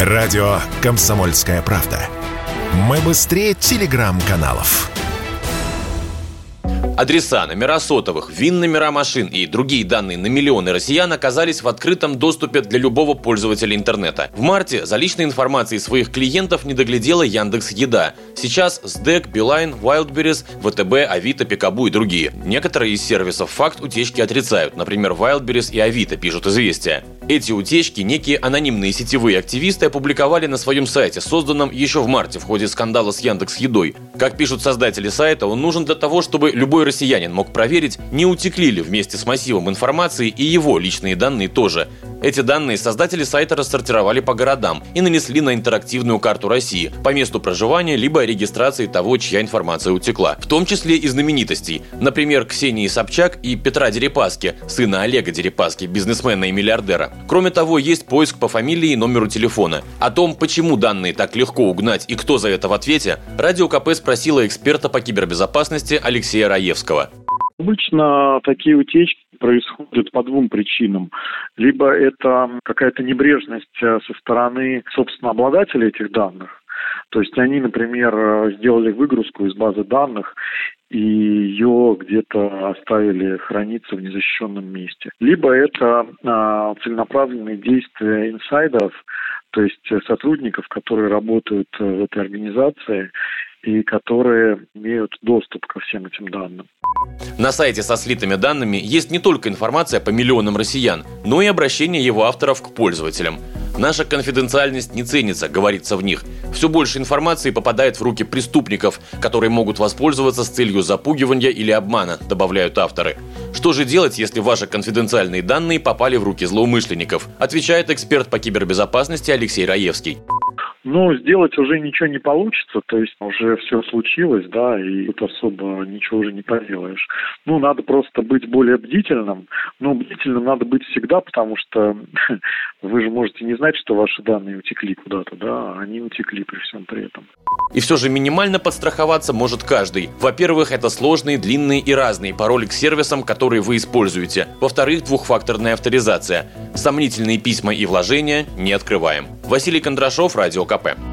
Радио «Комсомольская правда». Мы быстрее телеграм-каналов. Адреса, номера сотовых, ВИН-номера машин и другие данные на миллионы россиян оказались в открытом доступе для любого пользователя интернета. В марте за личной информацией своих клиентов не доглядела Яндекс Еда. Сейчас СДЭК, Билайн, Wildberries, ВТБ, Авито, Пикабу и другие. Некоторые из сервисов факт утечки отрицают. Например, Wildberries и Авито пишут известия. Эти утечки некие анонимные сетевые активисты опубликовали на своем сайте, созданном еще в марте в ходе скандала с Яндекс Едой. Как пишут создатели сайта, он нужен для того, чтобы любой россиянин мог проверить, не утекли ли вместе с массивом информации и его личные данные тоже. Эти данные создатели сайта рассортировали по городам и нанесли на интерактивную карту России по месту проживания либо регистрации того, чья информация утекла. В том числе и знаменитостей. Например, Ксении Собчак и Петра Дерипаски, сына Олега Дерипаски, бизнесмена и миллиардера. Кроме того, есть поиск по фамилии и номеру телефона. О том, почему данные так легко угнать и кто за это в ответе, Радио КП спросила эксперта по кибербезопасности Алексея Раевского. Обычно такие утечки происходят по двум причинам. Либо это какая-то небрежность э, со стороны, собственно, обладателя этих данных. То есть они, например, э, сделали выгрузку из базы данных и ее где-то оставили храниться в незащищенном месте. Либо это а, целенаправленные действия инсайдеров, то есть сотрудников, которые работают э, в этой организации и которые имеют доступ всем этим данным. На сайте со слитыми данными есть не только информация по миллионам россиян, но и обращение его авторов к пользователям. Наша конфиденциальность не ценится, говорится в них. Все больше информации попадает в руки преступников, которые могут воспользоваться с целью запугивания или обмана, добавляют авторы. Что же делать, если ваши конфиденциальные данные попали в руки злоумышленников? Отвечает эксперт по кибербезопасности Алексей Раевский. Ну, сделать уже ничего не получится, то есть уже все случилось, да, и тут особо ничего уже не поделаешь. Ну, надо просто быть более бдительным. Но бдительным надо быть всегда, потому что вы же можете не знать, что ваши данные утекли куда-то, да, а они утекли при всем при этом. И все же минимально подстраховаться может каждый. Во-первых, это сложные, длинные и разные пароли к сервисам, которые вы используете. Во-вторых, двухфакторная авторизация. Сомнительные письма и вложения не открываем. Василий Кондрашов, Радио КП.